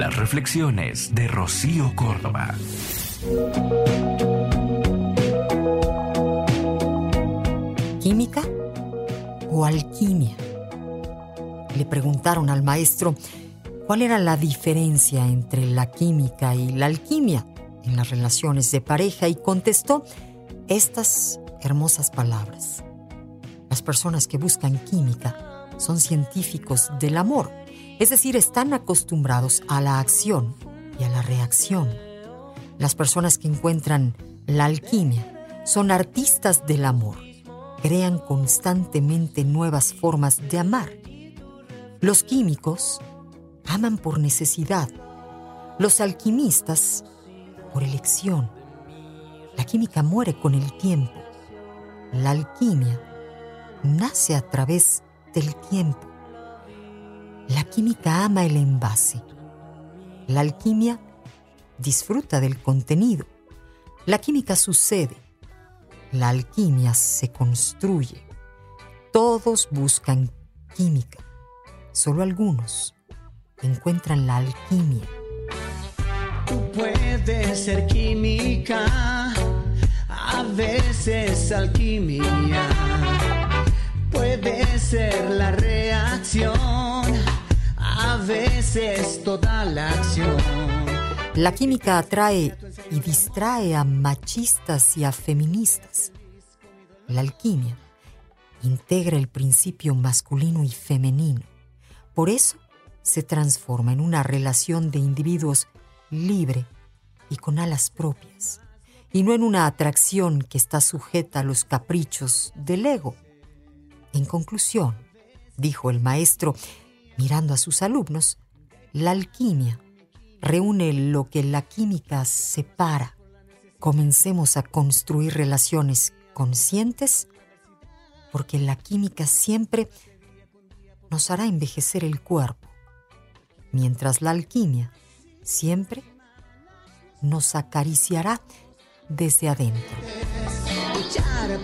Las reflexiones de Rocío Córdoba. ¿Química o alquimia? Le preguntaron al maestro cuál era la diferencia entre la química y la alquimia en las relaciones de pareja y contestó estas hermosas palabras. Las personas que buscan química son científicos del amor, es decir, están acostumbrados a la acción y a la reacción. Las personas que encuentran la alquimia son artistas del amor, crean constantemente nuevas formas de amar. Los químicos aman por necesidad, los alquimistas por elección. La química muere con el tiempo. La alquimia nace a través del tiempo. La química ama el envase. La alquimia disfruta del contenido. La química sucede. La alquimia se construye. Todos buscan química. Solo algunos encuentran la alquimia. Tú puedes ser química, a veces alquimia. Puede ser acción. La química atrae y distrae a machistas y a feministas. La alquimia integra el principio masculino y femenino. Por eso se transforma en una relación de individuos libre y con alas propias, y no en una atracción que está sujeta a los caprichos del ego. En conclusión, dijo el maestro, mirando a sus alumnos, la alquimia reúne lo que la química separa. Comencemos a construir relaciones conscientes porque la química siempre nos hará envejecer el cuerpo, mientras la alquimia siempre nos acariciará desde adentro.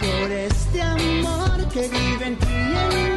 Por este amor que vive en ti y en mí